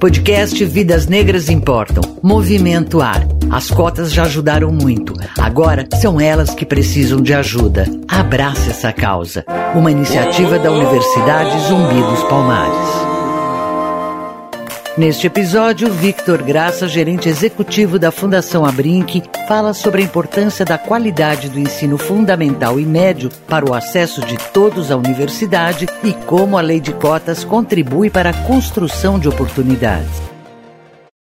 Podcast Vidas Negras Importam. Movimento Ar. As cotas já ajudaram muito. Agora são elas que precisam de ajuda. Abrace essa causa. Uma iniciativa da Universidade Zumbi dos Palmares. Neste episódio, Victor Graça, gerente executivo da Fundação Abrinq, fala sobre a importância da qualidade do ensino fundamental e médio para o acesso de todos à universidade e como a lei de cotas contribui para a construção de oportunidades.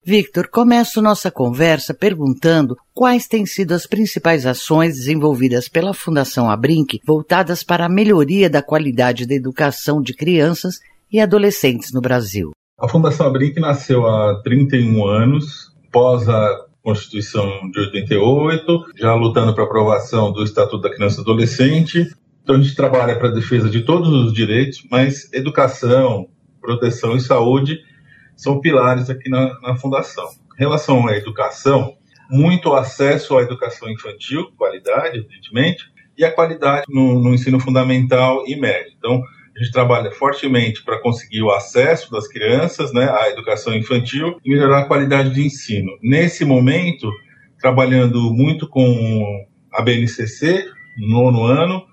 Victor, começo nossa conversa perguntando quais têm sido as principais ações desenvolvidas pela Fundação Abrinq voltadas para a melhoria da qualidade da educação de crianças e adolescentes no Brasil. A Fundação Abrinq nasceu há 31 anos, pós a Constituição de 88, já lutando para a aprovação do Estatuto da Criança e Adolescente. Então a gente trabalha para a defesa de todos os direitos, mas educação, proteção e saúde são pilares aqui na, na Fundação. Em relação à educação, muito acesso à educação infantil, qualidade, evidentemente, e a qualidade no, no ensino fundamental e médio. Então, a gente trabalha fortemente para conseguir o acesso das crianças né, à educação infantil e melhorar a qualidade de ensino. Nesse momento, trabalhando muito com a BNCC, nono ano,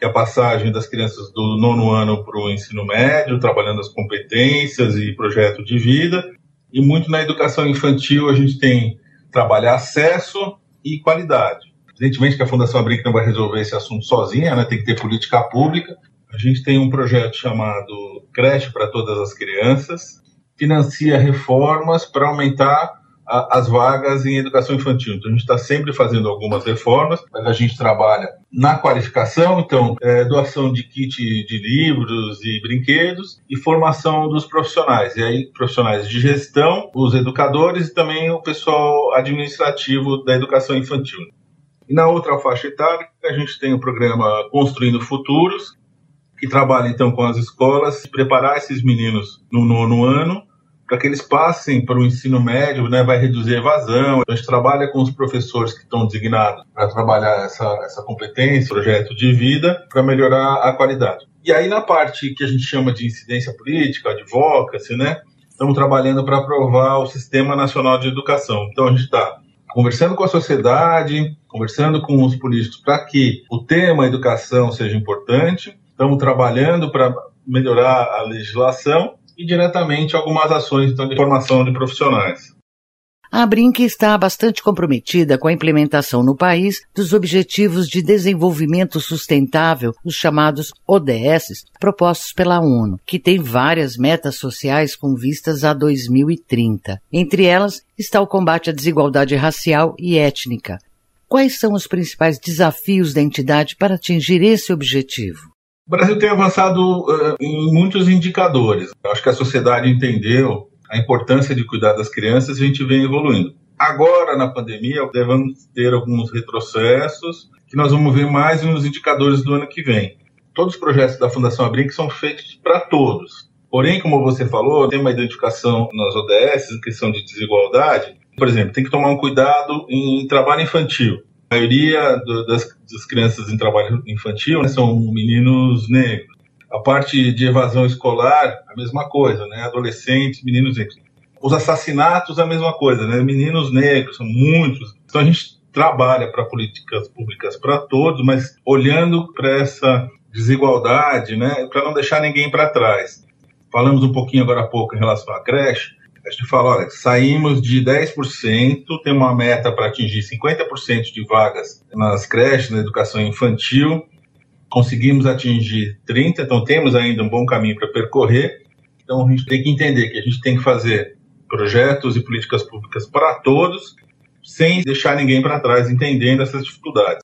que é a passagem das crianças do nono ano para o ensino médio, trabalhando as competências e projeto de vida. E muito na educação infantil a gente tem trabalhar acesso e qualidade. Evidentemente que a Fundação Abrinq não vai resolver esse assunto sozinha, né? tem que ter política pública, a gente tem um projeto chamado Creche para Todas as Crianças, financia reformas para aumentar a, as vagas em educação infantil. Então, a gente está sempre fazendo algumas reformas, mas a gente trabalha na qualificação, então, é, doação de kit de livros e brinquedos e formação dos profissionais. E aí, profissionais de gestão, os educadores e também o pessoal administrativo da educação infantil. E na outra faixa etária, a gente tem o programa Construindo Futuros, que trabalha então com as escolas, preparar esses meninos no nono ano para que eles passem para o ensino médio, né, vai reduzir a evasão. A gente trabalha com os professores que estão designados para trabalhar essa, essa competência, projeto de vida, para melhorar a qualidade. E aí na parte que a gente chama de incidência política, advocacy, né, estamos trabalhando para aprovar o Sistema Nacional de Educação. Então a gente está conversando com a sociedade, conversando com os políticos para que o tema educação seja importante, Estamos trabalhando para melhorar a legislação e diretamente algumas ações então, de formação de profissionais. A Brinque está bastante comprometida com a implementação no país dos Objetivos de Desenvolvimento Sustentável, os chamados ODS, propostos pela ONU, que tem várias metas sociais com vistas a 2030. Entre elas está o combate à desigualdade racial e étnica. Quais são os principais desafios da entidade para atingir esse objetivo? O Brasil tem avançado uh, em muitos indicadores. Eu acho que a sociedade entendeu a importância de cuidar das crianças e a gente vem evoluindo. Agora, na pandemia, devemos ter alguns retrocessos que nós vamos ver mais nos indicadores do ano que vem. Todos os projetos da Fundação Abrinq são feitos para todos. Porém, como você falou, tem uma identificação nas ODS, questão de desigualdade. Por exemplo, tem que tomar um cuidado em trabalho infantil. A maioria do, das, das, crianças em trabalho infantil né, são meninos negros. A parte de evasão escolar, a mesma coisa, né? Adolescentes, meninos negros. Os assassinatos, a mesma coisa, né? Meninos negros, são muitos. Então a gente trabalha para políticas públicas para todos, mas olhando para essa desigualdade, né? Para não deixar ninguém para trás. Falamos um pouquinho agora há pouco em relação à creche a gente fala, olha, saímos de 10%, tem uma meta para atingir 50% de vagas nas creches, na educação infantil, conseguimos atingir 30%, então temos ainda um bom caminho para percorrer. Então a gente tem que entender que a gente tem que fazer projetos e políticas públicas para todos, sem deixar ninguém para trás, entendendo essas dificuldades.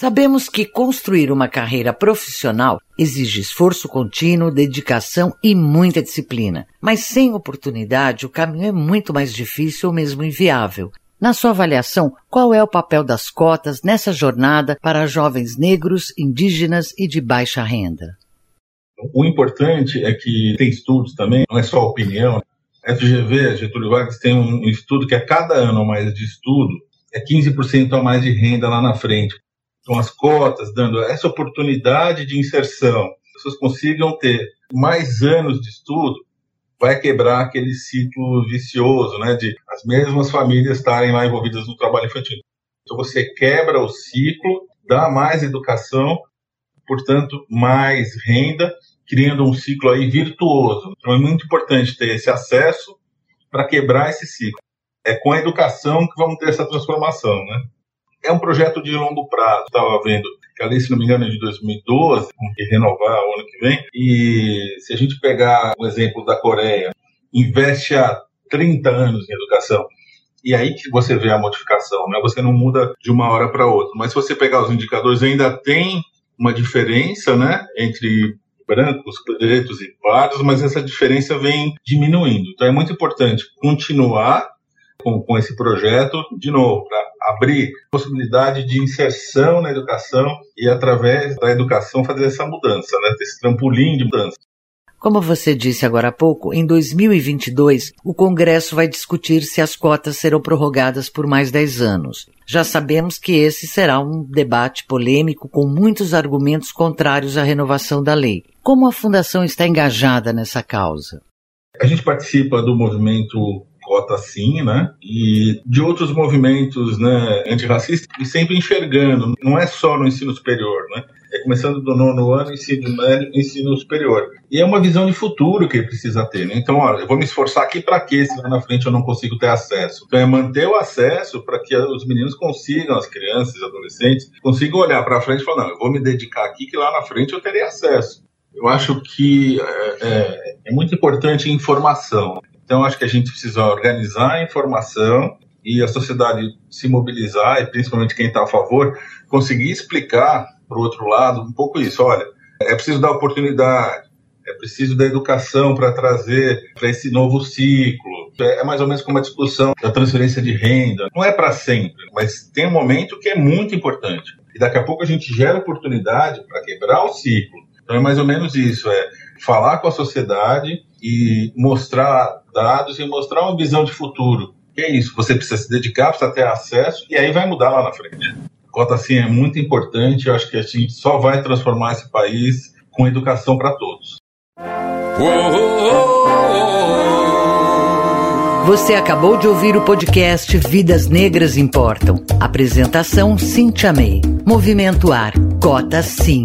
Sabemos que construir uma carreira profissional exige esforço contínuo, dedicação e muita disciplina. Mas sem oportunidade, o caminho é muito mais difícil ou mesmo inviável. Na sua avaliação, qual é o papel das cotas nessa jornada para jovens negros, indígenas e de baixa renda? O importante é que tem estudos também, não é só opinião. FGV, Getúlio Vargas, tem um estudo que a cada ano mais de estudo é 15% a mais de renda lá na frente. Então, as cotas dando essa oportunidade de inserção, as pessoas consigam ter mais anos de estudo, vai quebrar aquele ciclo vicioso, né, de as mesmas famílias estarem lá envolvidas no trabalho infantil. Então, você quebra o ciclo, dá mais educação, portanto, mais renda, criando um ciclo aí virtuoso. Então, é muito importante ter esse acesso para quebrar esse ciclo. É com a educação que vamos ter essa transformação, né? É um projeto de longo prazo. Estava vendo que se não me engano, é de 2012, com que renovar o ano que vem. E se a gente pegar o exemplo da Coreia, investe há 30 anos em educação. E aí que você vê a modificação, né? Você não muda de uma hora para outra. Mas se você pegar os indicadores, ainda tem uma diferença, né, entre brancos, pretos e pardos, mas essa diferença vem diminuindo. Então é muito importante continuar com, com esse projeto, de novo, para abrir possibilidade de inserção na educação e, através da educação, fazer essa mudança, né? esse trampolim de mudança. Como você disse agora há pouco, em 2022, o Congresso vai discutir se as cotas serão prorrogadas por mais 10 anos. Já sabemos que esse será um debate polêmico com muitos argumentos contrários à renovação da lei. Como a Fundação está engajada nessa causa? A gente participa do movimento cota sim, né? E de outros movimentos né, antirracistas, e sempre enxergando, não é só no ensino superior, né? É começando do nono ano, ensino médio, ensino superior. E é uma visão de futuro que precisa ter, né? Então, olha, eu vou me esforçar aqui para quê se lá na frente eu não consigo ter acesso? Então, é manter o acesso para que os meninos consigam, as crianças, adolescentes, consigam olhar para frente e falar, não, eu vou me dedicar aqui que lá na frente eu terei acesso. Eu acho que é, é, é muito importante informação. Então, acho que a gente precisa organizar a informação e a sociedade se mobilizar, e principalmente quem está a favor, conseguir explicar para o outro lado um pouco isso. Olha, é preciso dar oportunidade, é preciso da educação para trazer para esse novo ciclo. É mais ou menos como a discussão da transferência de renda. Não é para sempre, mas tem um momento que é muito importante. E daqui a pouco a gente gera oportunidade para quebrar o ciclo. Então é mais ou menos isso, é falar com a sociedade e mostrar dados e mostrar uma visão de futuro. Que é isso, você precisa se dedicar, precisa ter acesso e aí vai mudar lá na frente. Cota sim é muito importante, eu acho que a gente só vai transformar esse país com educação para todos. Você acabou de ouvir o podcast Vidas Negras Importam. Apresentação Cintia May. Movimento Ar. Cota Sim.